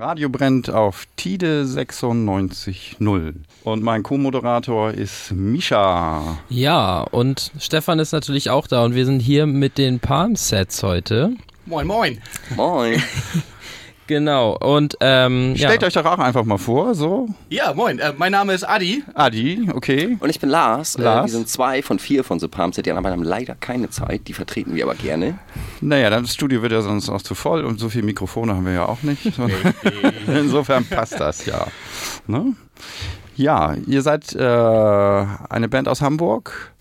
Radio brennt auf Tide 96.0. Und mein Co-Moderator ist Misha. Ja, und Stefan ist natürlich auch da und wir sind hier mit den Palm-Sets heute. Moin, moin. Moin. Genau, und ähm, Stellt ja. euch doch auch einfach mal vor, so. Ja, moin. Äh, mein Name ist Adi. Adi, okay. Und ich bin Lars. Lars. Äh, wir sind zwei von vier von The Palm City, aber haben leider keine Zeit. Die vertreten wir aber gerne. Naja, das Studio wird ja sonst auch zu voll und so viele Mikrofone haben wir ja auch nicht. Insofern passt das ja. Ne? Ja, ihr seid äh, eine Band aus Hamburg.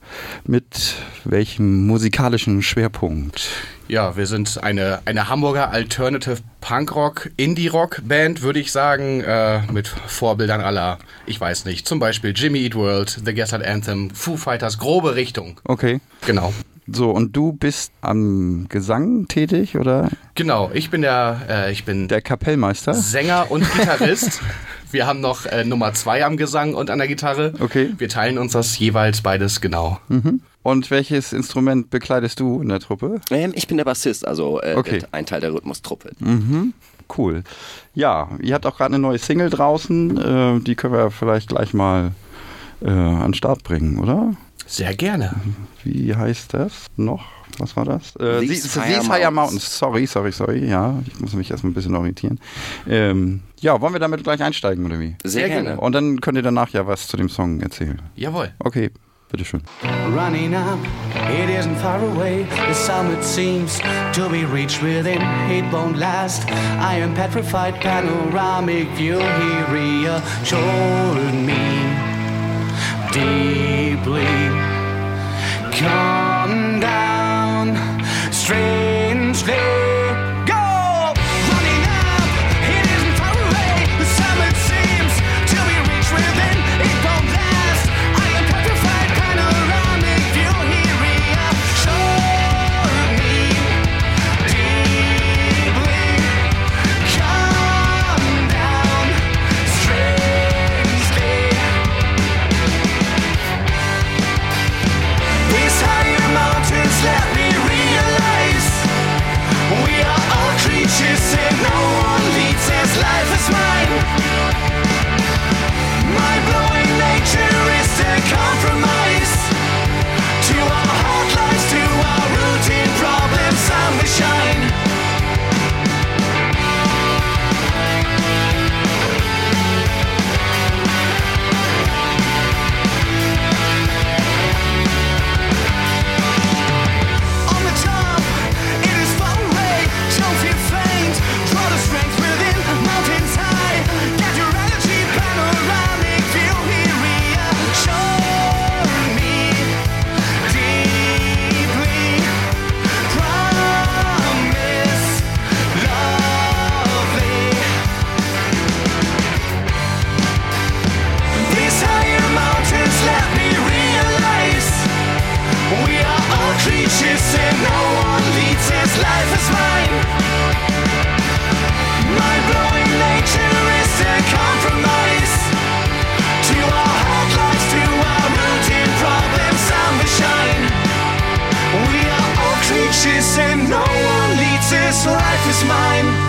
Mit welchem musikalischen Schwerpunkt? Ja, wir sind eine, eine Hamburger Alternative Punkrock, Indie-Rock-Band, würde ich sagen, äh, mit Vorbildern aller, ich weiß nicht, zum Beispiel Jimmy Eat World, The Gaslight Anthem, Foo Fighters, grobe Richtung. Okay. Genau. So, und du bist am Gesang tätig oder Genau, ich bin der, äh, ich bin der Kapellmeister? Sänger und Gitarrist. Wir haben noch äh, Nummer zwei am Gesang und an der Gitarre. Okay. Wir teilen uns das jeweils beides genau. Und welches Instrument bekleidest du in der Truppe? Ähm, ich bin der Bassist, also äh, Okay. ein Teil der Rhythmustruppe. Cool. Ja, ihr habt auch gerade eine neue Single draußen. Äh, die können wir vielleicht gleich mal äh, an den Start bringen, oder? Sehr gerne. Wie heißt das noch? Was war das? Äh, These Higher Mountains. Mountains. Sorry, sorry, sorry. Ja, ich muss mich erstmal ein bisschen orientieren. Ähm, ja, wollen wir damit gleich einsteigen, oder wie? Sehr, Sehr gerne. gerne. Und dann könnt ihr danach ja was zu dem Song erzählen. Jawohl. Okay, bitteschön. running up. It isn't far away. The summit seems to be reached within. It won't last. I am petrified. Panoramic view. He reassured me deeply. Come down, strange things. Creatures and no one leads as life is mine. My blowing nature is compromise and no one leads this life is mine.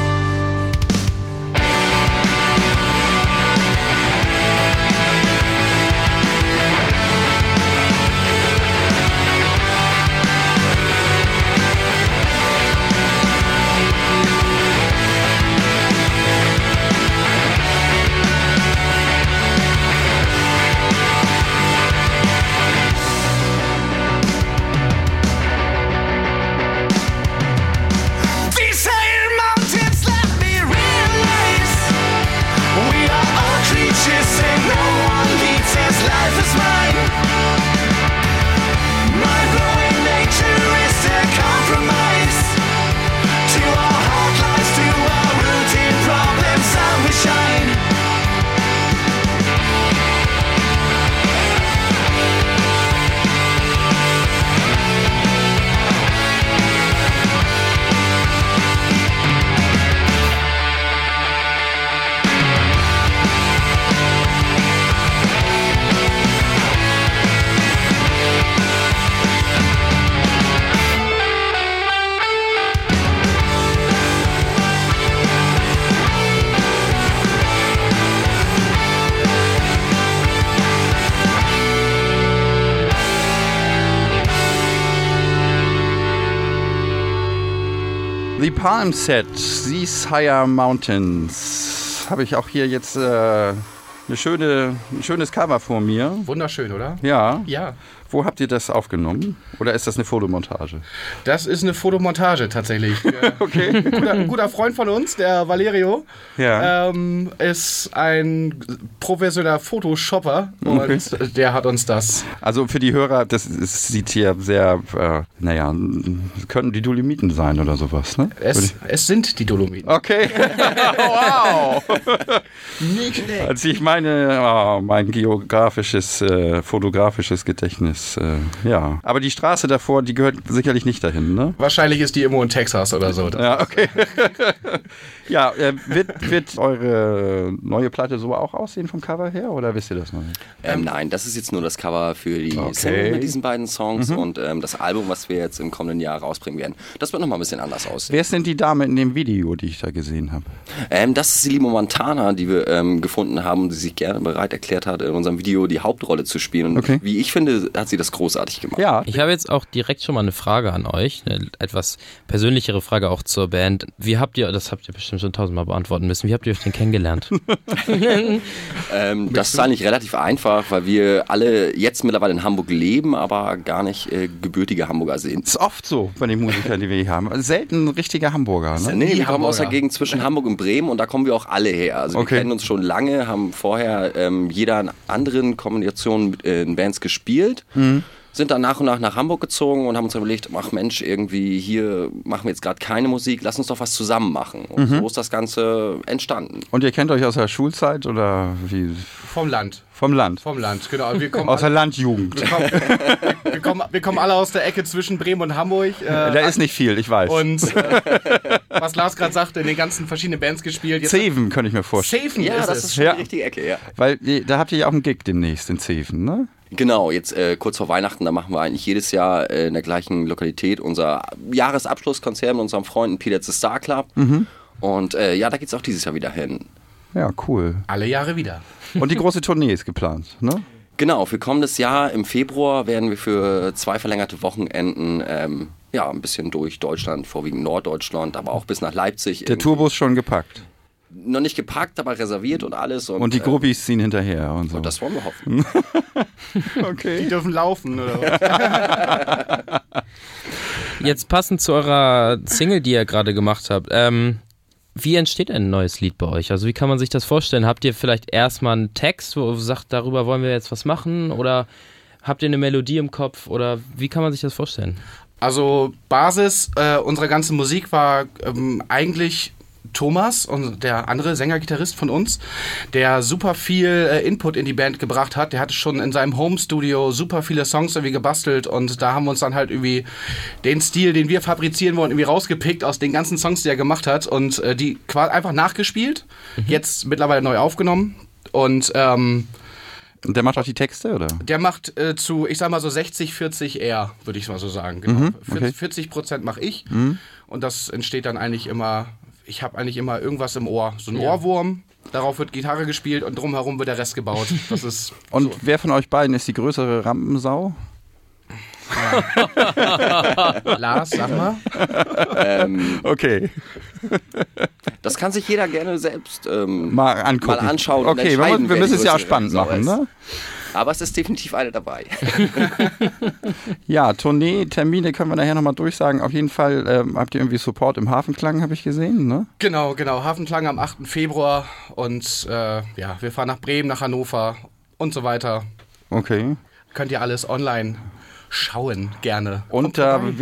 Palm Set, These Higher Mountains. Habe ich auch hier jetzt äh, eine schöne, ein schönes Cover vor mir. Wunderschön, oder? Ja. Ja. Wo habt ihr das aufgenommen? Oder ist das eine Fotomontage? Das ist eine Fotomontage tatsächlich. okay. Ein guter, ein guter Freund von uns, der Valerio, Ja. ähm, ist ein professioneller Photoshopper und Okay. der hat uns das. Also für die Hörer, das, sieht hier sehr, äh, naja, könnten die Dolomiten sein oder sowas, ne? Es, es sind die Dolomiten. Okay. wow. Nicht schlecht. Als ich meine, oh, mein geografisches, äh, fotografisches Gedächtnis, äh, ja. Aber die Straße davor, die gehört sicherlich nicht dahin, ne? Wahrscheinlich ist die irgendwo in Texas oder so. Ja, okay. ja, äh, wird, wird eure neue Platte so auch aussehen vom Cover her oder wisst ihr das noch nicht? Ähm, nein, das ist jetzt nur das Cover für die Okay. Single mit diesen beiden Songs und ähm, das Album, was wir jetzt im kommenden Jahr rausbringen werden. Das wird nochmal ein bisschen anders aussehen. Wer ist denn die Dame in dem Video, die ich da gesehen habe? Ähm, das ist die Limo Montana, die wir ähm, gefunden haben und die sich gerne bereit erklärt hat, in unserem Video die Hauptrolle zu spielen. Und Okay. wie ich finde, hat sie das großartig gemacht. Ja, Ich habe jetzt auch direkt schon mal eine Frage an euch, eine etwas persönlichere Frage auch zur Band. Wie habt ihr, das habt ihr bestimmt schon tausendmal beantworten müssen, wie habt ihr euch denn kennengelernt? Ähm, das ist eigentlich relativ einfach, weil wir alle jetzt mittlerweile in Hamburg leben, aber gar nicht äh, gebürtige Hamburger sind. ist oft so bei den Musikern, die wir hier haben. Selten ein richtiger Hamburger, ne? Nee, wir kommen aus der. Gegend zwischen Hamburg und Bremen und da kommen wir auch alle her. Also Okay. wir kennen uns schon lange, haben vorher ähm, jeder in anderen Kombinationen mit, äh, in Bands gespielt, Mhm. Sind dann nach und nach nach Hamburg gezogen und haben uns überlegt, ach Mensch, irgendwie hier machen wir jetzt gerade keine Musik, lass uns doch was zusammen machen. Und Mhm. so ist das Ganze entstanden. Und ihr kennt euch aus der Schulzeit oder wie? Vom Land. Vom Land? Vom Land, genau. Wir kommen, Aus der Landjugend. wir, kommen, wir, kommen, wir kommen alle aus der Ecke zwischen Bremen und Hamburg. Äh, Da ist nicht viel, ich weiß. und äh, was Lars gerade sagte, in den ganzen verschiedenen Bands gespielt. Jetzt Zeven könnte ich mir vorstellen. Safen Ja, ist das es. ist schon Ja. die richtige Ecke, ja. Weil die- da habt ihr ja auch einen Gig demnächst in Zeven, ne? Genau, jetzt äh, kurz vor Weihnachten, da machen wir eigentlich jedes Jahr äh, in der gleichen Lokalität unser Jahresabschlusskonzert mit unseren Freunden Peter the Star Club. Mhm. Und äh, ja, da geht's auch dieses Jahr wieder hin. Ja, cool. Alle Jahre wieder. Und die große Tournee ist geplant, ne? Genau, für kommendes Jahr im Februar werden wir für zwei verlängerte Wochenenden ähm, ja, ein bisschen durch Deutschland, vorwiegend Norddeutschland, aber auch bis nach Leipzig. Der. Tourbus schon gepackt. Noch nicht gepackt, aber reserviert und alles. Und, Und die äh, Groupies ziehen hinterher und so. und das wollen wir hoffen. Die okay. dürfen laufen. Oder was? Jetzt passend zu eurer Single, die ihr gerade gemacht habt, ähm, wie entsteht ein neues Lied bei euch? Also wie kann man sich das vorstellen? Habt ihr vielleicht erstmal einen Text, wo ihr sagt, darüber wollen wir jetzt was machen? Oder habt ihr eine Melodie im Kopf? Oder wie kann man sich das vorstellen? Also Basis äh, unserer ganzen Musik war ähm, eigentlich Thomas, und der andere Sänger-Gitarrist von uns, der super viel äh, Input in die Band gebracht hat. Der hatte schon in seinem Home-Studio super viele Songs irgendwie gebastelt und da haben wir uns dann halt irgendwie den Stil, den wir fabrizieren wollen, irgendwie rausgepickt aus den ganzen Songs, die er gemacht hat und äh, die quasi einfach nachgespielt, jetzt mittlerweile neu aufgenommen und ähm, Und der macht auch die Texte, oder? der macht äh, zu, ich sag mal so 60, 40 eher, würde ich mal so sagen. Genau. okay. 40 Prozent mache ich. Und das entsteht dann eigentlich immer, ich habe eigentlich immer irgendwas im Ohr. So ein Ohrwurm, darauf wird Gitarre gespielt und drumherum wird der Rest gebaut. Das ist. Und wer von euch beiden ist die größere Rampensau? Lars, sag mal. ähm, Okay. das kann sich jeder gerne selbst ähm, Mal angucken. mal anschauen. Okay, wir, müssen- es ja auch spannend machen, ne? Aber es ist definitiv eine dabei. Ja, Tournee, Termine können wir nachher nochmal durchsagen. Auf jeden Fall ähm, habt ihr irgendwie Support im Hafenklang, habe ich gesehen, ne? Genau, genau. Hafenklang am 8. Februar. Und äh, ja, wir fahren nach Bremen, nach Hannover und so weiter. Okay. Könnt ihr alles online schauen, gerne. Unter vorbei.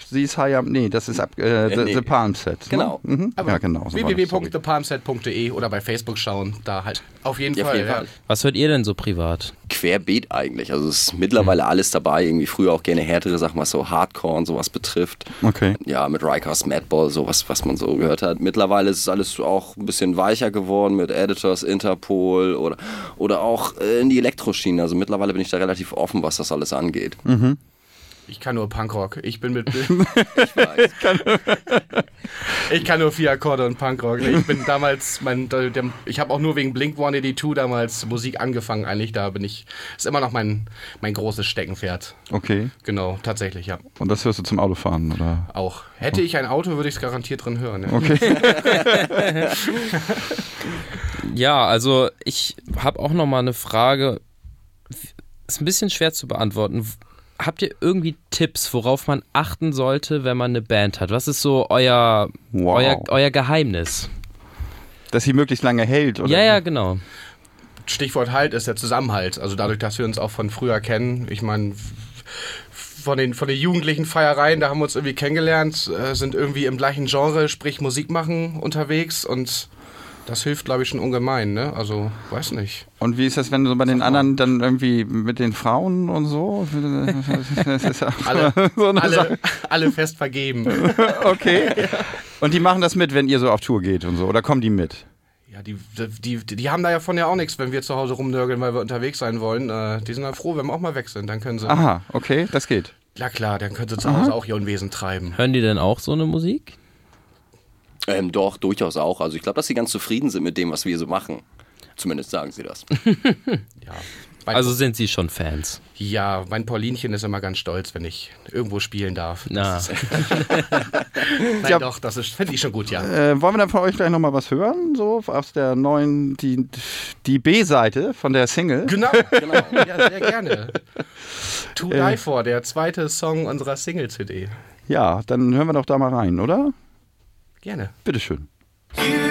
Web, These High nee, das ist ab, äh, the, nee. the Palm Set. Genau. Ne? Mhm. Aber Ja, genau. so www.thepalmset.de oder bei Facebook schauen. Da halt auf jeden Ja, auf Fall. jeden ja. Fall. Was hört ihr denn so privat? Querbeet eigentlich. Also es ist mittlerweile alles dabei. Irgendwie früher auch gerne härtere Sachen, was so Hardcore und sowas betrifft. Okay. Ja, mit Rikers Madball, sowas, was man so gehört hat. Mittlerweile ist es alles auch ein bisschen weicher geworden mit Editors, Interpol oder, oder auch äh, in die Elektroschiene. Also mittlerweile bin ich da relativ offen, was das alles angeht. Ich kann nur Punkrock. Ich bin mit. Ich weiß. ich kann nur vier Akkorde und Punkrock. Ich bin damals. Mein, ich habe auch nur wegen Blink 182 damals Musik angefangen, eigentlich. Da bin ich. Ist immer noch mein, mein großes Steckenpferd. Okay. Genau, tatsächlich, ja. Und das hörst du zum Autofahren, oder? Auch. Hätte ich ein Auto, würde ich es garantiert drin hören. Ja. Okay. Ja, also ich habe auch noch mal eine Frage. Ist ein bisschen schwer zu beantworten. Habt ihr irgendwie Tipps, worauf man achten sollte, wenn man eine Band hat? Was ist so euer, Wow. euer, euer Geheimnis? Dass sie möglichst lange hält, oder? Ja, ja, genau. Stichwort Halt ist der Zusammenhalt. Also dadurch, dass wir uns auch von früher kennen. Ich meine, von den, von den jugendlichen Feiereien, da haben wir uns irgendwie kennengelernt, äh, sind irgendwie im gleichen Genre, sprich Musik machen, unterwegs und das hilft, glaube ich, schon ungemein, ne? Also, weiß nicht. Und wie ist das, wenn du bei den anderen dann irgendwie mit den Frauen und so? Das ist ja Alle, so Sache. alle, alle fest vergeben. Okay. Und die machen das mit, wenn ihr so auf Tour geht und so? Oder kommen die mit? Ja, die, die, die, die haben da ja von ja auch nichts, wenn wir zu Hause rumnörgeln, weil wir unterwegs sein wollen. Äh, die sind dann froh, wenn wir auch mal weg sind. Dann können sie. Aha, okay, das geht. Ja klar, dann können sie zu Hause auch ihr Unwesen treiben. Hören die denn auch so eine Musik? Ähm, doch, durchaus auch. Also ich glaube, dass sie ganz zufrieden sind mit dem, was wir so machen. Zumindest sagen sie das. Ja. Mein, Also sind sie schon Fans. ja, mein Paulinchen ist immer ganz stolz, wenn ich irgendwo spielen darf. Na, Nein, Ja. doch, das ist- finde ich schon gut, ja. Äh, wollen wir dann von euch gleich nochmal was hören? So aus der neuen, die, die B-Seite von der Single? Genau, genau. Ja, sehr gerne. To Die For, der zweite Song unserer Single-CD. Ja, dann hören wir doch da mal rein, oder? Gerne. Bitteschön. You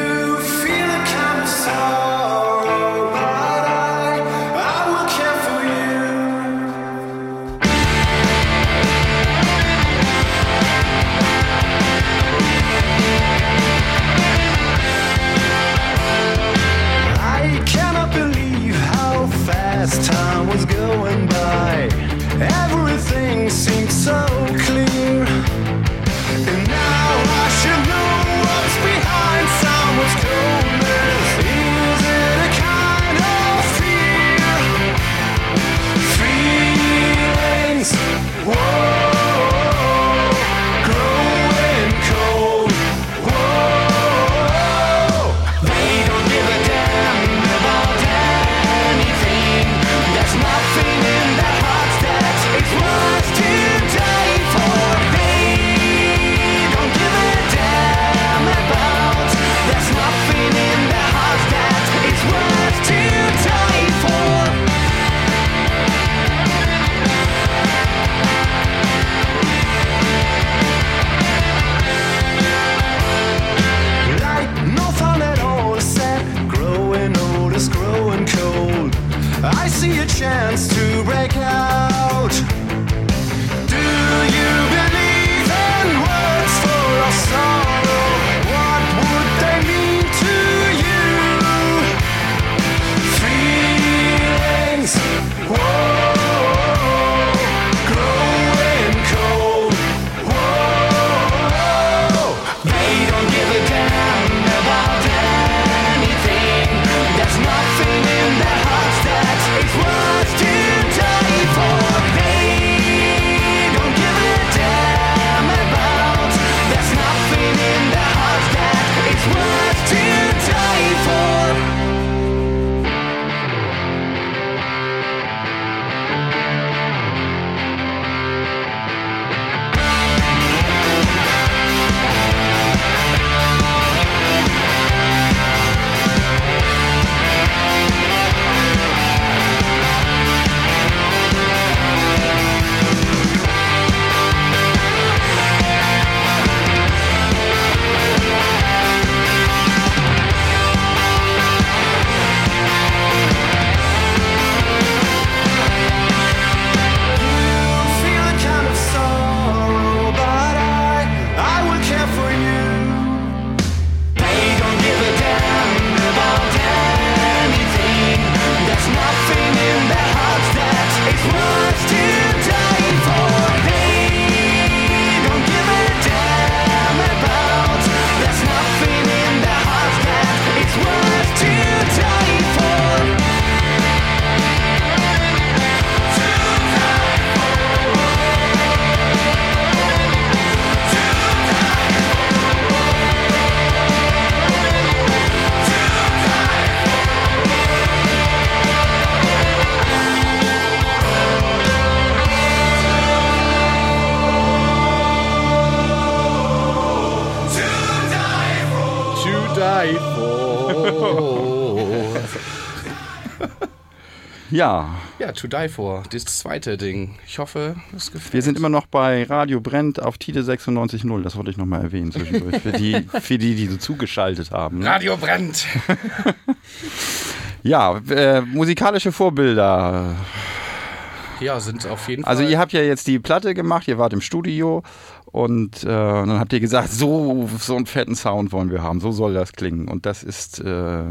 Ja, Ja, To Die For, das zweite Ding. Ich hoffe, es gefällt. wir sind immer noch bei Radio Brennt auf Tide 96.0. Das wollte ich nochmal erwähnen zwischendurch. Für die, für die, die so zugeschaltet haben. Ne? Radio brennt. Ja, äh, musikalische Vorbilder. Ja, sind auf jeden Also Fall. ihr habt ja jetzt die Platte gemacht, ihr wart im Studio und äh, dann habt ihr gesagt, so, so einen fetten Sound wollen wir haben, so soll das klingen. Und das ist äh,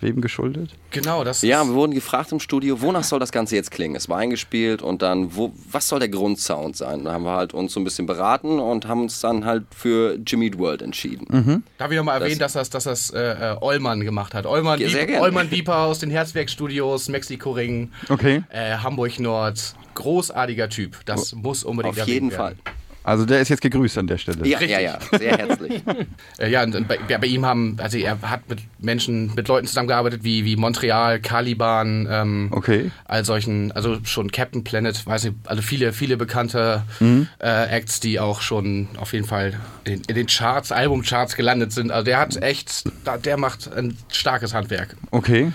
wem geschuldet? genau, das Ja, wir wurden gefragt im Studio, wonach soll das Ganze jetzt klingen? Es war eingespielt und dann, wo, was soll der Grundsound sein? Da haben wir halt uns so ein bisschen beraten und haben uns dann halt für Jimmy World entschieden. Darf ich nochmal erwähnen, dass das, dass das äh, Ollmann gemacht hat. Ollmann, Ja, sehr Wiep, gerne. Ollmann Wieper aus den Herzwerkstudios, Mexiko-Ring, Okay. äh, Hamburg Nord. Großartiger Typ. Das muss unbedingt Auf erwähnt jeden werden. Fall. Also der ist jetzt gegrüßt an der Stelle. Ja, Richtig. ja, ja, sehr herzlich. Äh, ja, und, und bei, bei ihm haben, also er hat mit Menschen, mit Leuten zusammengearbeitet wie, wie Montreal, Caliban, ähm, Okay. all solchen, also schon Captain Planet, weiß ich, also viele, viele bekannte äh, Acts, die auch schon auf jeden Fall in, in den Charts, Albumcharts gelandet sind. Also der hat echt, der macht ein starkes Handwerk. Okay.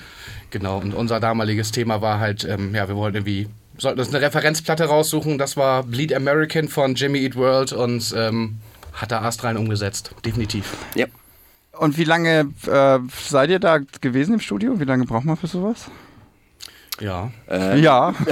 Genau, und unser damaliges Thema war halt, ähm, ja, wir wollten irgendwie, sollten uns eine Referenzplatte raussuchen, das war Bleed American von Jimmy Eat World und ähm, hat da astrein umgesetzt, definitiv. Ja. Und wie lange äh, seid ihr da gewesen im Studio? Wie lange braucht man für sowas? Ja. Ja.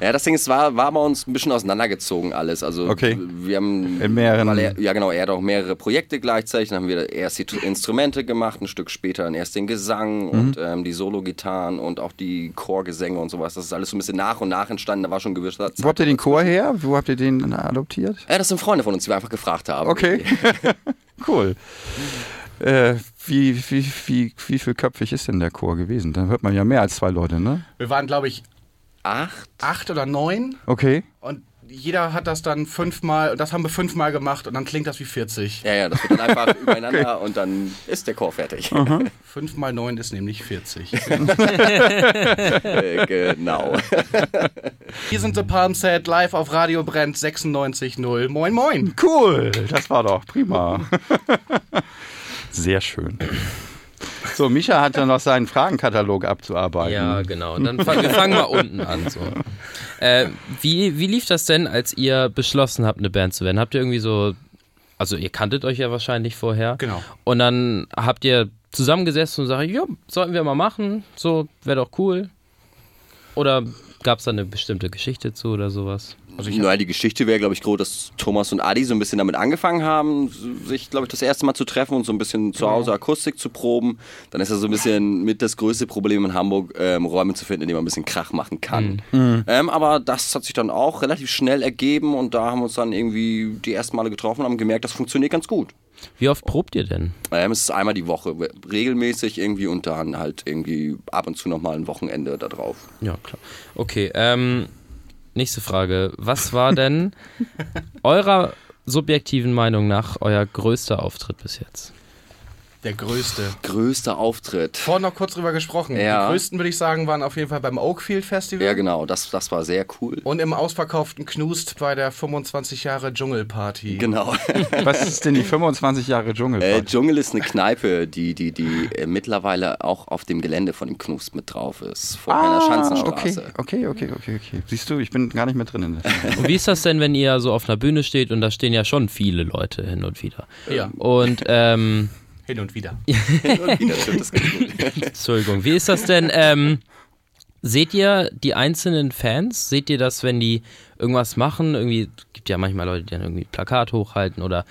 Ja, das Ding ist, war, war bei uns ein bisschen auseinandergezogen alles. Also Okay. wir haben In mehreren- er, ja genau, er hat auch mehrere Projekte gleichzeitig. Dann haben wir erst die Instrumente gemacht, ein Stück später dann erst den Gesang Mhm. und ähm, die Solo-Gitarren und auch die Chorgesänge und sowas. Das ist alles so ein bisschen nach und nach entstanden. Da war schon gewisser Wo habt ihr den Chor her? Wo habt ihr den adoptiert? Ja, das sind Freunde von uns, die wir einfach gefragt haben. Okay. cool. Äh, wie, wie, wie, wie vielköpfig ist denn der Chor gewesen? Da hört man ja mehr als zwei Leute, ne? Wir waren, glaube ich, Acht? acht oder neun Okay. und jeder hat das dann fünfmal, das haben wir fünfmal gemacht und dann klingt das wie 40. Ja, ja, das wird dann einfach übereinander und dann ist der Chor fertig. Fünf mal neun ist nämlich 40. Äh, genau. Hier sind The Palm Set live auf Radio Brennt 96.0. Moin, moin. Cool. Das war doch prima. Sehr schön. So, Micha hat dann noch seinen Fragenkatalog abzuarbeiten. Ja, genau. Dann fang, wir fangen mal unten an. So. Äh, wie, wie lief das denn, als ihr beschlossen habt, eine Band zu werden? Habt ihr irgendwie so, also ihr kanntet euch ja wahrscheinlich vorher. Genau. Und dann habt ihr zusammengesessen und sagt, ja, sollten wir mal machen, so wäre doch cool. Oder gab es da eine bestimmte Geschichte zu oder sowas? Also ich Naja, die Geschichte wäre, glaube ich, groß, dass Thomas und Adi so ein bisschen damit angefangen haben, sich, glaube ich, das erste Mal zu treffen und so ein bisschen zu Hause Akustik zu proben. Dann ist ja so ein bisschen mit das größte Problem in Hamburg, ähm, Räume zu finden, in denen man ein bisschen Krach machen kann. Ähm, aber das hat sich dann auch relativ schnell ergeben und da haben wir uns dann irgendwie die ersten Male getroffen und haben gemerkt, das funktioniert ganz gut. Wie oft probt ihr denn? Ähm, es ist einmal die Woche, regelmäßig irgendwie und dann halt irgendwie ab und zu nochmal ein Wochenende da drauf. Ja, klar. Okay, ähm, nächste Frage. Was war denn eurer subjektiven Meinung nach euer größter Auftritt bis jetzt? Der größte. Größter Auftritt. Vorhin noch kurz drüber gesprochen. Ja. Die größten, würde ich sagen, waren auf jeden Fall beim Oakfield Festival. Ja, genau, das, das war sehr cool. Und im ausverkauften Knust bei der 25 Jahre Dschungelparty. Genau. Was ist denn die 25 Jahre Äh, Dschungelparty? Dschungel ist eine Kneipe, die, die, die äh, mittlerweile auch auf dem Gelände von dem Knust mit drauf ist. Vor einer okay, Schanzenstraße. okay, okay, okay, okay. Siehst du, ich bin gar nicht mehr drin in der Und wie ist das denn, wenn ihr so auf einer Bühne steht und da stehen ja schon viele Leute hin und wieder? Ja, Und, ähm, hin und wieder. Stimmt, das geht gut. Entschuldigung, wie ist das denn? Ähm, seht ihr die einzelnen Fans? Seht ihr das, wenn die irgendwas machen? Irgendwie gibt ja manchmal Leute, die dann irgendwie Plakat hochhalten oder,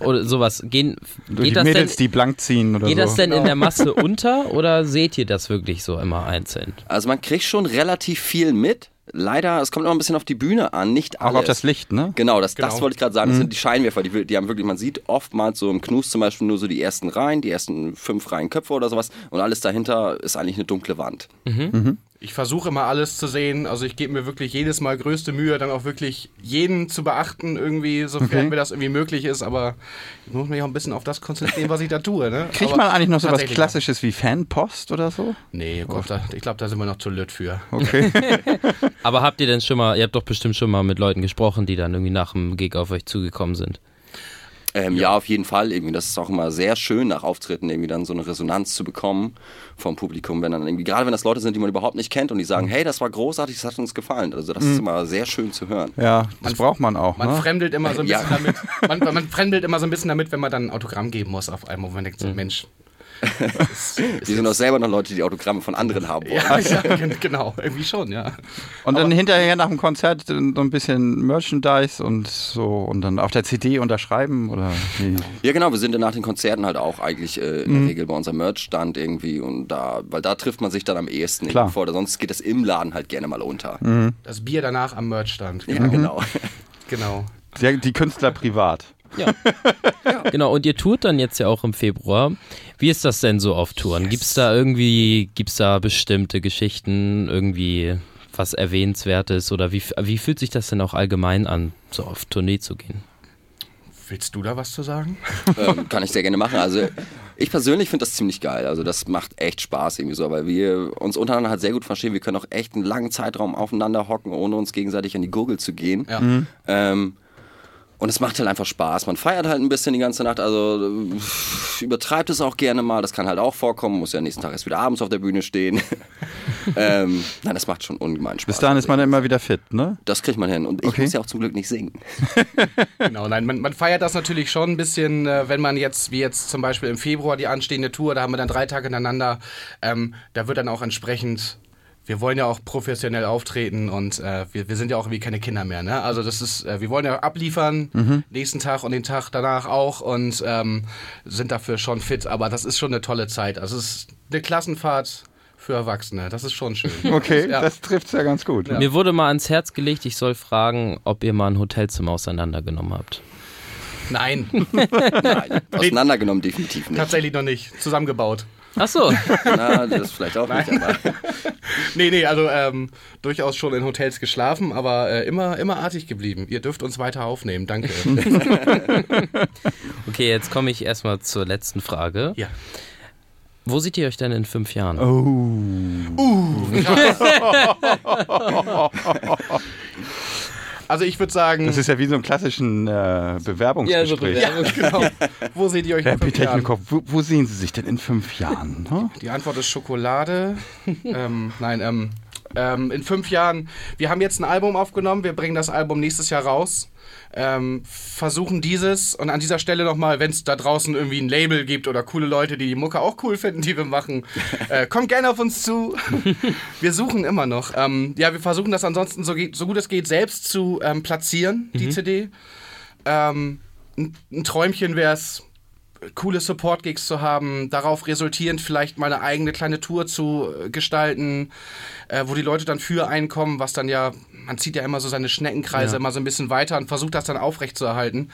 oder sowas. Gehen, Durch geht die das Mädels, denn, die blank ziehen oder geht so. das denn in der Masse unter oder seht ihr das wirklich so immer einzeln? Also man kriegt schon relativ viel mit. Leider, es kommt immer ein bisschen auf die Bühne an, nicht Auch alles. auf das Licht, ne? Genau, das, das Genau. wollte ich gerade sagen. Das sind die Scheinwerfer, die, die haben wirklich, man sieht oftmals so im Knus zum Beispiel nur so die ersten Reihen, die ersten fünf Reihen Köpfe oder sowas und alles dahinter ist eigentlich eine dunkle Wand. Ich versuche immer alles zu sehen. Also ich gebe mir wirklich jedes Mal größte Mühe, dann auch wirklich jeden zu beachten, irgendwie, sofern Okay. mir das irgendwie möglich ist. Aber ich muss mich auch ein bisschen auf das konzentrieren, was ich da tue. Ne? Kriegt man eigentlich noch so was Klassisches wie Fanpost oder so? Nee, Gott, da, ich glaube, da sind wir noch zu lütt für. Okay. Aber habt ihr denn schon mal, ihr habt doch bestimmt schon mal mit Leuten gesprochen, die dann irgendwie nach dem Gig auf euch zugekommen sind. Ähm, ja. auf jeden Fall. Irgendwie, das ist auch immer sehr schön nach Auftritten, irgendwie dann so eine Resonanz zu bekommen vom Publikum, wenn dann irgendwie, gerade wenn das Leute sind, die man überhaupt nicht kennt und die sagen, hey, das war großartig, das hat uns gefallen. Also das ist immer sehr schön zu hören. Ja, das braucht man auch. Man ne? fremdelt immer so ein Ja. bisschen damit. Man, man fremdelt immer so ein bisschen damit, wenn man dann ein Autogramm geben muss auf einmal, wo man denkt, so, Mensch. Wir sind auch selber noch Leute, die Autogramme von anderen haben wollen. Ja, ja, gen- genau, irgendwie schon, ja. Und dann hinterher nach dem Konzert so ein bisschen Merchandise und so und dann auf der CD unterschreiben oder wie? Ja, genau, wir sind ja nach den Konzerten halt auch eigentlich äh, in der Regel bei unserem Merch-Stand irgendwie und da, weil da trifft man sich dann am ehesten Klar. irgendwie vor, oder sonst geht das im Laden halt gerne mal unter. Das Bier danach am Merchstand. Ja, genau. Genau. Die, die Künstler privat. Genau, und ihr tourt dann jetzt ja auch im Februar. Wie ist das denn so auf Touren? Gibt's da irgendwie, gibt's da bestimmte Geschichten, irgendwie was Erwähnenswertes oder wie, wie fühlt sich das denn auch allgemein an, so auf Tournee zu gehen? Willst du da was zu sagen? ähm, kann ich sehr gerne machen. Also ich persönlich finde das ziemlich geil. Also das macht echt Spaß irgendwie so, weil wir uns untereinander halt sehr gut verstehen. Wir können auch echt einen langen Zeitraum aufeinander hocken, ohne uns gegenseitig an die Gurgel zu gehen. Ja. Ähm, und es macht halt einfach Spaß. Man feiert halt ein bisschen die ganze Nacht. Also äh, übertreibt es auch gerne mal. Das kann halt auch vorkommen. Muss ja nächsten Tag erst wieder abends auf der Bühne stehen. ähm, nein, das macht schon ungemein Spaß. Bis dahin ist man dann immer wieder fit, ne? das kriegt man hin. Und ich Okay. muss ja auch zum Glück nicht singen. Genau, nein, man, man feiert das natürlich schon ein bisschen, äh, wenn man jetzt, wie jetzt zum Beispiel im Februar die anstehende Tour, da haben wir dann drei Tage ineinander, ähm, da wird dann auch entsprechend, wir wollen ja auch professionell auftreten und äh, wir, wir sind ja auch irgendwie keine Kinder mehr, ne? Also das ist, äh, wir wollen ja abliefern, nächsten Tag und den Tag danach auch und ähm, sind dafür schon fit, aber das ist schon eine tolle Zeit. Also es ist eine Klassenfahrt für Erwachsene, das ist schon schön. Okay, Ja. das trifft's ja ganz gut. Mir wurde mal ans Herz gelegt, ich soll fragen, ob ihr mal ein Hotelzimmer auseinandergenommen habt. Nein, Nein, auseinandergenommen definitiv nicht. tatsächlich noch nicht, zusammengebaut. Ach so. Na, das vielleicht auch nicht, aber Nee, nee, also ähm, durchaus schon in Hotels geschlafen, aber äh, immer, immer artig geblieben. Ihr dürft uns weiter aufnehmen, danke. Okay, jetzt komme ich erstmal zur letzten Frage. ja. Wo seht ihr euch denn in fünf Jahren? Also ich würde sagen, Das ist ja wie so ein klassischen äh, Bewerbungsgespräch. Ja, so genau. Wo seht ihr euch Herr in fünf Jahren? Wo, wo sehen Sie sich denn in fünf Jahren? Ne? Die Antwort ist Schokolade. ähm, nein, ähm, ähm, in fünf Jahren. Wir haben jetzt ein Album aufgenommen. Wir bringen das Album nächstes Jahr raus. Ähm, versuchen dieses und an dieser Stelle nochmal, wenn es da draußen irgendwie ein Label gibt oder coole Leute, die die Mucke auch cool finden, die wir machen, äh, kommt gerne auf uns zu. wir suchen immer noch. Ähm, ja, wir versuchen das ansonsten so, so gut es geht selbst zu ähm, platzieren, die CD. Ähm, ein Träumchen wäre es, coole Support-Gigs zu haben, darauf resultierend vielleicht mal eine eigene kleine Tour zu äh, gestalten, äh, wo die Leute dann für einkommen, was dann ja, man zieht ja immer so seine Schneckenkreise immer so ein bisschen weiter und versucht das dann aufrechtzuerhalten.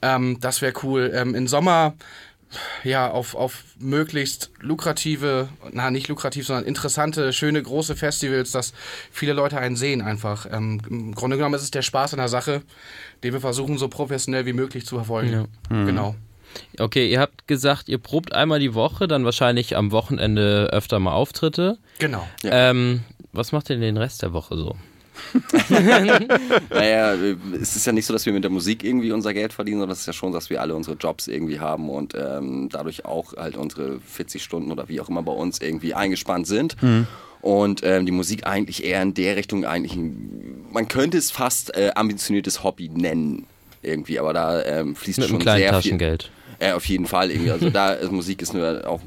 Ähm, das wäre cool. Ähm, Im Sommer ja, auf, auf möglichst lukrative, na nicht lukrativ, sondern interessante, schöne, große Festivals, dass viele Leute einen sehen einfach. Ähm, Im Grunde genommen ist es der Spaß an der Sache, den wir versuchen so professionell wie möglich zu verfolgen. Genau. Okay, ihr habt gesagt, ihr probt einmal die Woche, dann wahrscheinlich am Wochenende öfter mal Auftritte. Genau. Ähm, was macht ihr denn den Rest der Woche so? naja, es ist ja nicht so, dass wir mit der Musik irgendwie unser Geld verdienen, sondern es ist ja schon, dass wir alle unsere Jobs irgendwie haben und ähm, dadurch auch halt unsere 40 Stunden oder wie auch immer bei uns irgendwie eingespannt sind. Und ähm, die Musik eigentlich eher in der Richtung eigentlich, ein, man könnte es fast äh, ambitioniertes Hobby nennen irgendwie, aber da ähm, fließt Mit schon einem kleinen sehr viel. Ja, auf jeden Fall irgendwie. Also da ist Musik ist nur auch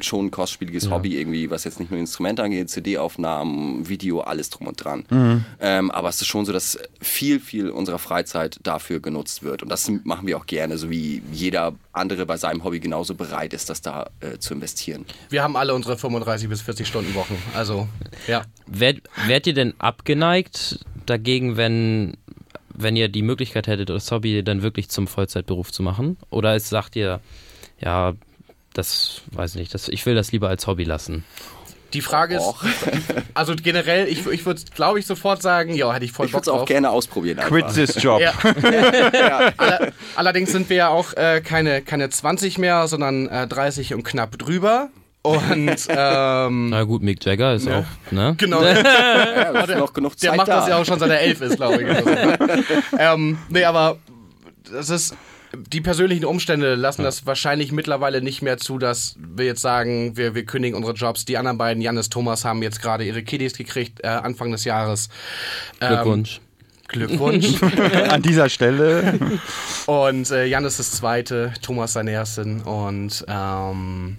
schon ein kostspieliges Hobby irgendwie, was jetzt nicht nur Instrumente angeht, CD-Aufnahmen, Video, alles drum und dran. Ähm, aber es ist schon so, dass viel, viel unserer Freizeit dafür genutzt wird. Und das machen wir auch gerne, so wie jeder andere bei seinem Hobby genauso bereit ist, das da äh, zu investieren. Wir haben alle unsere 35 bis 40 Stunden Wochen. Also, ja. Wärt, wärt ihr denn abgeneigt dagegen, wenn, wenn ihr die Möglichkeit hättet, das Hobby dann wirklich zum Vollzeitberuf zu machen? Oder ist, sagt ihr, ja, das weiß ich nicht, das, ich will das lieber als Hobby lassen? Die Frage ist, Och. also generell, ich, ich würde, glaube ich, sofort sagen, ja, hätte ich voll Ich Bock würde es auch drauf. gerne ausprobieren. Quit Einfach. this job. Ja. Aller, allerdings sind wir ja auch äh, keine, keine 20 mehr, sondern äh, 30 und knapp drüber. Und ähm, Na gut, Mick Jagger ist auch, ne? genau, Ja, ist noch genug der Zeit macht da. das ja auch schon seit er elf ist, glaube ich. ne? ähm, nee, aber das ist, die persönlichen Umstände lassen das wahrscheinlich mittlerweile nicht mehr zu, dass wir jetzt sagen, wir, wir kündigen unsere Jobs. Die anderen beiden, Janis, Thomas, haben jetzt gerade ihre Kiddies gekriegt, äh, Anfang des Jahres. Ähm, Glückwunsch. Glückwunsch. An dieser Stelle. Und äh, Janis das zweite, Thomas sein ersten. Und ähm,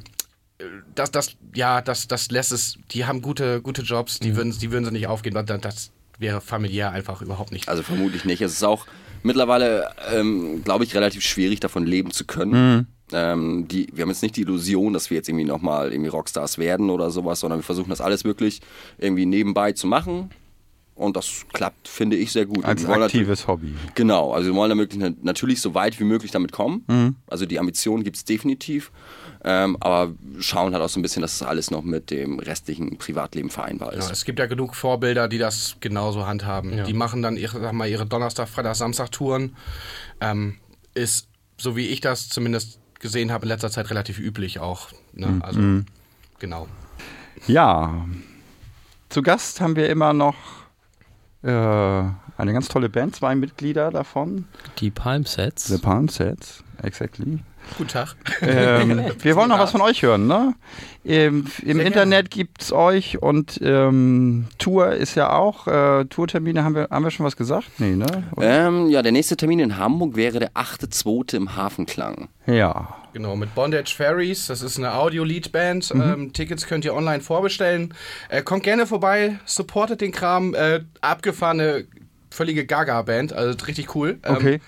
das, das, ja, das, das lässt es, die haben gute, gute Jobs, die, würden, die würden sie nicht aufgehen. Das, das wäre familiär einfach überhaupt nicht. Also vermutlich nicht. Es ist auch mittlerweile, ähm, glaube ich, relativ schwierig davon leben zu können. Ähm, die, wir haben jetzt nicht die Illusion, dass wir jetzt irgendwie nochmal irgendwie Rockstars werden oder sowas, sondern wir versuchen das alles wirklich irgendwie nebenbei zu machen. Und das klappt, finde ich, sehr gut. Als aktives Hobby. Genau, also wir wollen da möglich, natürlich so weit wie möglich damit kommen. Also die Ambition gibt es definitiv. Ähm, aber schauen halt auch so ein bisschen, dass das alles noch mit dem restlichen Privatleben vereinbar Ja, ist. es gibt ja genug Vorbilder, die das genauso handhaben. Die machen dann ihre, sag mal, ihre Donnerstag, Freitag, Samstag Touren. Ähm, ist, so wie ich das zumindest gesehen habe, in letzter Zeit relativ üblich auch. Ne? Also, genau. Ja, zu Gast haben wir immer noch eine ganz tolle Band, zwei Mitglieder davon. Die Palm Sets. The Palm Sets, exactly. Guten Tag. Ähm, wir wollen noch was von euch hören, ne? Ähm, Im Internet gibt's euch und ähm, Tour ist ja auch. Äh, Tourtermine haben wir, haben wir schon was gesagt? Nee, ne? Ähm, ja, der nächste Termin in Hamburg wäre der 8.2. im Hafenklang. Ja. Genau, mit Bondage Fairies. Das ist eine Audio-Lead-Band. Ähm, Tickets könnt ihr online vorbestellen. Äh, kommt gerne vorbei, supportet den Kram. Äh, abgefahrene, völlige Gaga-Band. Also richtig cool. Ähm, Okay.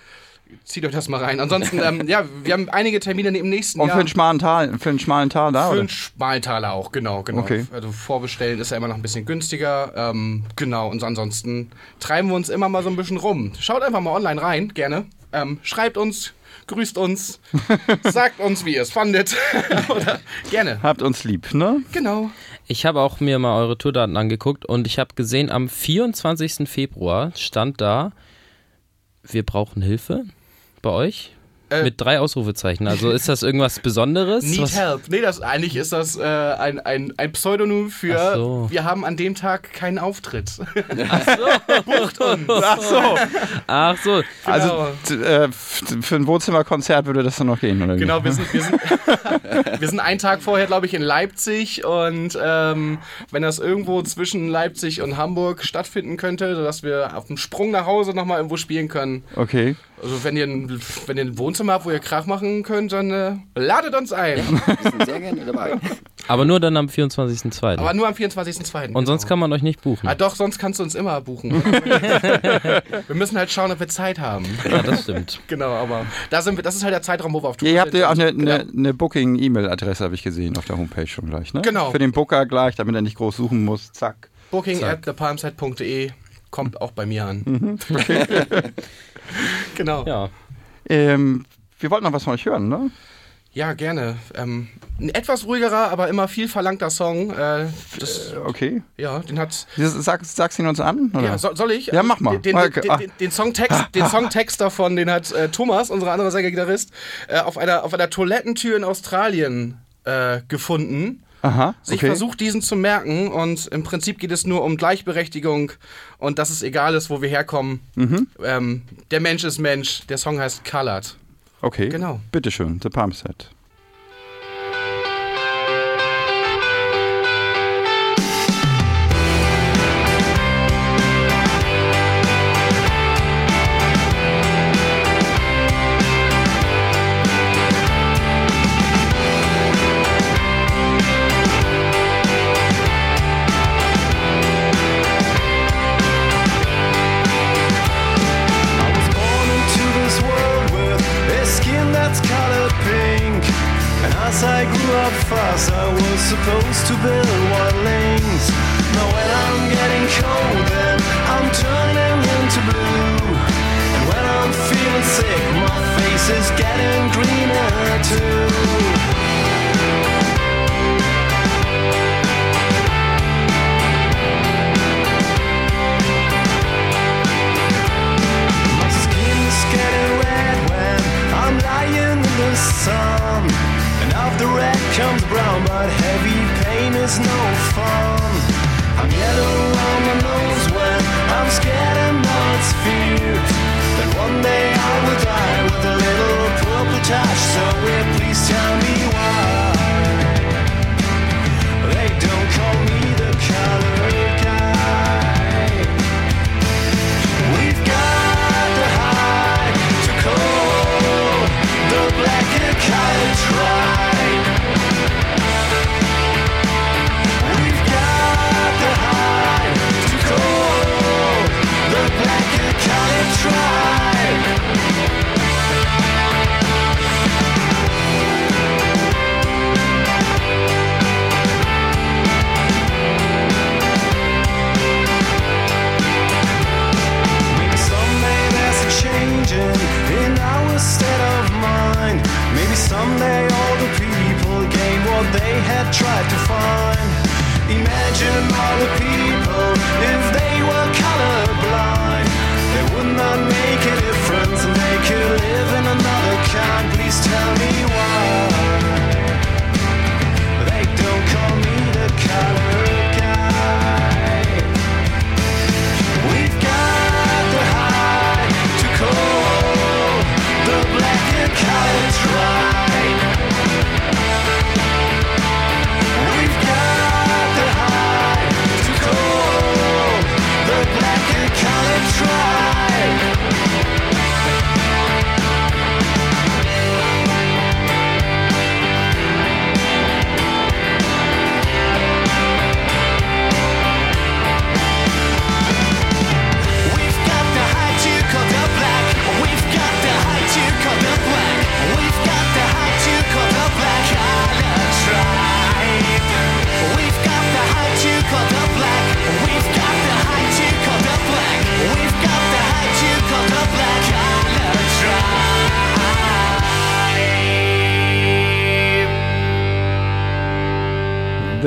Zieht euch das mal rein. Ansonsten, ähm, ja, wir haben einige Termine im nächsten Und Jahr. für einen schmalen Tal, für einen schmalen Tal da, Für oder? einen Schmaltaler auch, genau, genau. Okay. Also vorbestellen ist ja immer noch ein bisschen günstiger. Ähm, genau, und ansonsten treiben wir uns immer mal so ein bisschen rum. Schaut einfach mal online rein, gerne. Ähm, schreibt uns, grüßt uns, sagt uns, wie ihr es fandet. Oder gerne. Habt uns lieb, ne? Genau. Ich habe auch mir mal eure Tourdaten angeguckt und ich habe gesehen, am 24. Februar stand da, wir brauchen Hilfe bei euch. Äh. Mit drei Ausrufezeichen. Also ist das irgendwas Besonderes? Need Was- help. Nee, das, eigentlich ist das äh, ein, ein, ein Pseudonym für Ach so. wir haben an dem Tag keinen Auftritt. Ach so. Ach so. Also t- äh, f- für ein Wohnzimmerkonzert würde das dann noch gehen, oder wie? Genau, wir sind, wir sind, wir sind einen Tag vorher, glaube ich, in Leipzig und ähm, wenn das irgendwo zwischen Leipzig und Hamburg stattfinden könnte, sodass wir auf dem Sprung nach Hause nochmal irgendwo spielen können. Okay. Also wenn ihr, ein, wenn ihr ein Wohnzimmer habt, wo ihr Krach machen könnt, dann äh, ladet uns ein. Wir sind sehr gerne dabei. Aber nur dann am 24.02. Aber nur am 24.02. Und sonst kann man euch nicht buchen. Ah, doch, sonst kannst du uns immer buchen. wir müssen halt schauen, ob wir Zeit haben. Ja, das stimmt. Genau, aber da sind wir, das ist halt der Zeitraum, wo wir auf Tour Ja, ihr habt ja auch eine, Genau. eine, eine Booking-E-Mail-Adresse, habe ich gesehen, auf der Homepage schon gleich, ne? Genau. Für den Booker gleich, damit er nicht groß suchen muss. Zack. Booking at thepalmside.de kommt auch bei mir an. Mhm. genau. Ja, Ja. Ähm, wir wollten noch was von euch hören, ne? gerne. Ähm, ein etwas ruhigerer, aber immer viel verlangter Song. Äh, das, Okay. ja, den hat. Sag, sagst du ihn uns an? Oder? Ja, so, soll ich? Ja, mach mal. Den, den, den, Ah. den, Songtext, den Songtext davon, den hat äh, Thomas, unser anderer Sänger-Gitarrist, äh, auf, einer, auf einer Toilettentür in Australien äh, gefunden. Aha. sich okay. versucht, diesen zu merken. Und im Prinzip geht es nur um Gleichberechtigung und dass es egal ist, wo wir herkommen. Mhm. Ähm, der Mensch ist Mensch. Der Song heißt Colored. Okay. Genau. Bitteschön, The Palm Set. Up I was supposed to build wildlings. Now when I'm getting cold, then I'm turning into blue. And when I'm feeling sick, my face is getting greener too. Getting red when I'm lying in the sun. After red comes brown, but heavy pain is no fun. I'm yellow around my nose when I'm scared and now feared. That one day I will die with a little purple touch. So please tell me why. They don't call me the color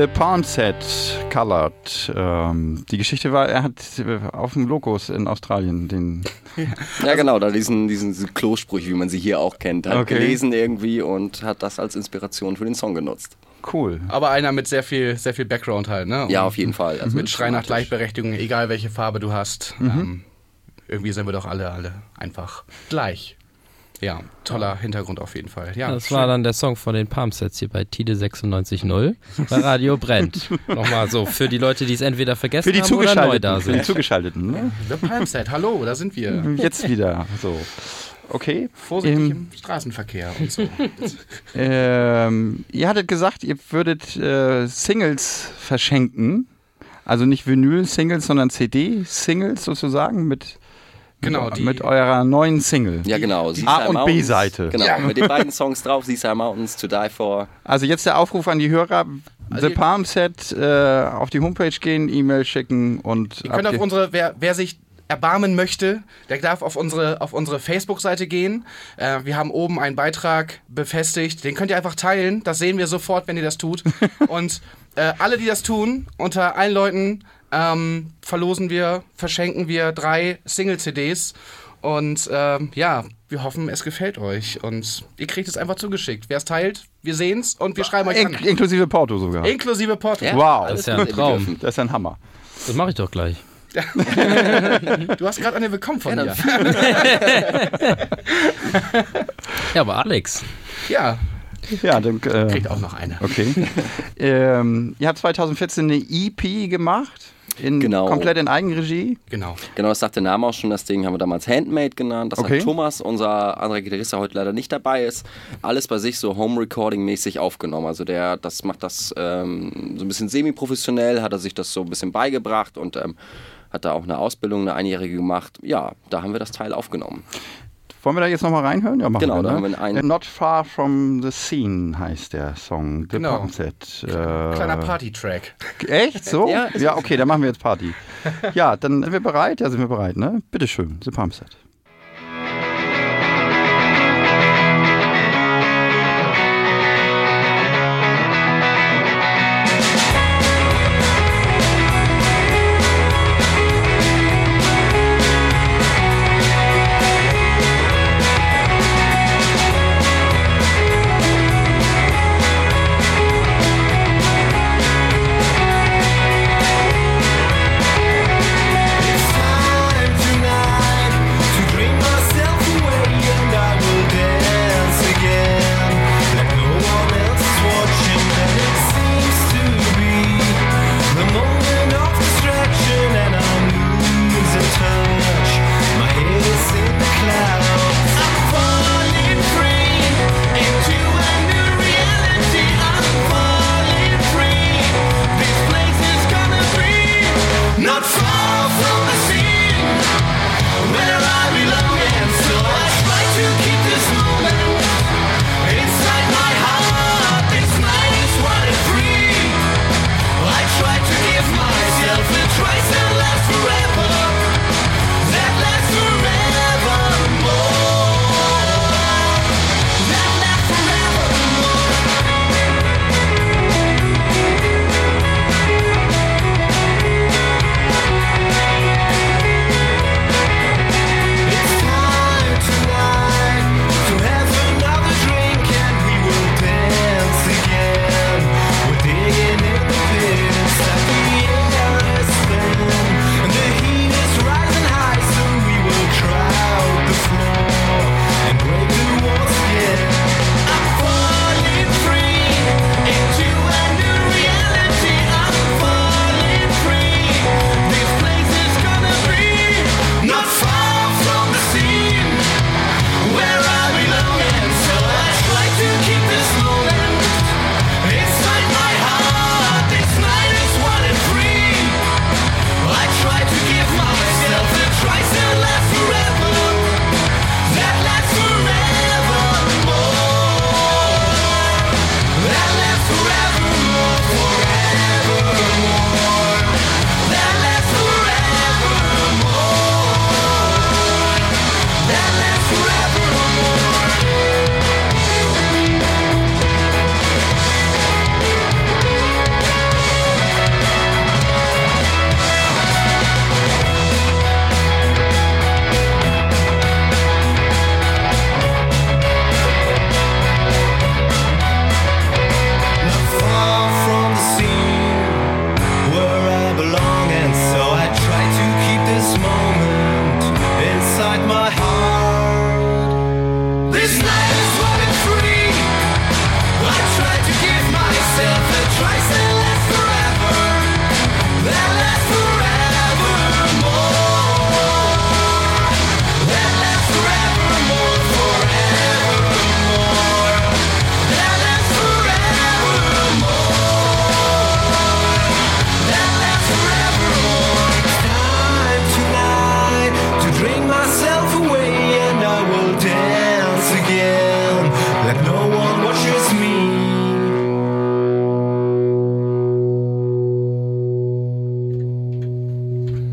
The Palm Set Colored. Ähm, die Geschichte war, er hat auf dem Logos in Australien den. Ja, genau, da diesen, diesen, Klospruch, wie man sie hier auch kennt, hat Okay. gelesen irgendwie und hat das als Inspiration für den Song genutzt. Cool. Aber einer mit sehr viel, sehr viel Background halt, ne? Ja, Und auf jeden Fall. Also Mit Schrei nach. Gleichberechtigung, egal welche Farbe du hast. Mhm. Ähm, irgendwie sind wir doch alle, alle einfach gleich. Ja, toller Hintergrund auf jeden Fall. Ja, Das schön. war dann der Song von den Palmsets hier bei Tide 96.0 bei Radio Brennt. Nochmal so, für die Leute, die es entweder vergessen Für die haben oder neu da Zugeschalteten. Für die sind. Zugeschalteten. Ne? The Palm Set, hallo, da sind wir. Jetzt wieder. So. Okay. Vorsichtig Ähm, im Straßenverkehr und so. Ähm, ihr hattet gesagt, ihr würdet äh, Singles verschenken. Also nicht Vinyl-Singles, sondern CD-Singles sozusagen mit, Genau, mit, die- mit eurer neuen Single. Ja, genau. A- Seaside und. B-Seite. Genau, Ja. mit den beiden Songs drauf, Seaside Mountains, To Die For. Also jetzt der Aufruf an die Hörer, Also The Palm Set äh, auf die Homepage gehen, E-Mail schicken und Ihr könnt auf unsere, wer, wer sich erbarmen möchte, der darf auf unsere, auf unsere Facebook-Seite gehen. Äh, wir haben oben einen Beitrag befestigt. Den könnt ihr einfach teilen. Das sehen wir sofort, wenn ihr das tut. Und äh, alle, die das tun, unter allen Leuten ähm, verlosen wir, verschenken wir drei Single-CDs. Und ähm, ja, wir hoffen, es gefällt euch. Und ihr kriegt es einfach zugeschickt. Wer es teilt, wir sehen's und wir schreiben euch In, an. inklusive Porto sogar. Inklusive Porto. Ja, Wow. Das ist ja ein Traum. Das ist ein Hammer. Das mache ich doch gleich. Du hast gerade eine bekommen von Ja, mir. Ja, aber Alex, Ja, Ja, dann, äh, kriegt auch noch eine. Okay. ähm, ihr habt 2014 eine EP gemacht, in, Genau. komplett in Eigenregie. Genau. Genau, das sagt der Name auch schon. Das Ding haben wir damals Handmade genannt. Das Okay. hat Thomas, unser anderer Gitarrist, der heute leider nicht dabei ist, alles bei sich so Home-Recording-mäßig aufgenommen. Also der, das macht das ähm, so ein bisschen semi-professionell, hat er sich das so ein bisschen beigebracht und ähm, hat da auch eine Ausbildung, eine einjährige gemacht. Ja, da haben wir das Teil aufgenommen. Wollen wir da jetzt nochmal reinhören? Ja, machen Genau, wir, da ne? haben wir einen- Not Far From The Scene heißt der Song. The Genau. Pump Set. Äh, Kleiner Party-Track. Echt? So? Ja, Ja, okay, dann machen wir jetzt Party. Ja, dann sind wir bereit. Ja, sind wir bereit, ne? Bitteschön, The Pump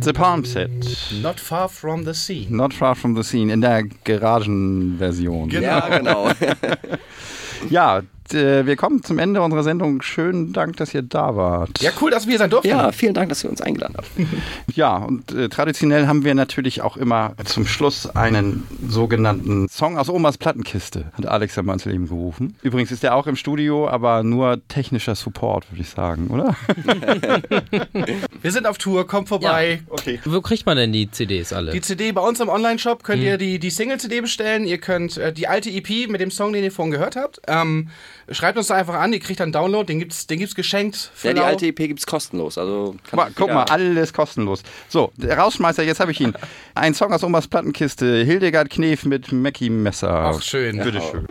The Palm Set. Not far from the sea. Not far from the scene. In der Garagenversion. Genau. Ja, genau. Ja, wir kommen zum Ende unserer Sendung. Schönen Dank, dass ihr da wart. Ja, cool, dass wir hier sein durften. Ja, vielen Dank, dass ihr uns eingeladen habt. Ja, und äh, traditionell haben wir natürlich auch immer zum Schluss einen sogenannten Song aus Omas Plattenkiste, hat Alex ja mal ins Leben gerufen. Übrigens ist der auch im Studio, aber nur technischer Support, würde ich sagen, oder? Wir sind auf Tour, kommt vorbei. Okay. Wo kriegt man denn die CDs alle? Die CD bei uns im Online-Shop könnt ihr die, die Single-CD bestellen. Ihr könnt äh, die alte EP mit dem Song, den ihr vorhin gehört habt. Ähm, schreibt uns da einfach an, ihr kriegt dann einen Download, den gibt's, den gibt's geschenkt. Für Ja, die alte EP gibt's kostenlos. Also kann Guck mal, guck mal, alles kostenlos. So, der Rausschmeißer, jetzt habe ich ihn. Ein Song aus Omas Plattenkiste, Hildegard Knef mit Mackie Messer. Ach, schön. Bitteschön.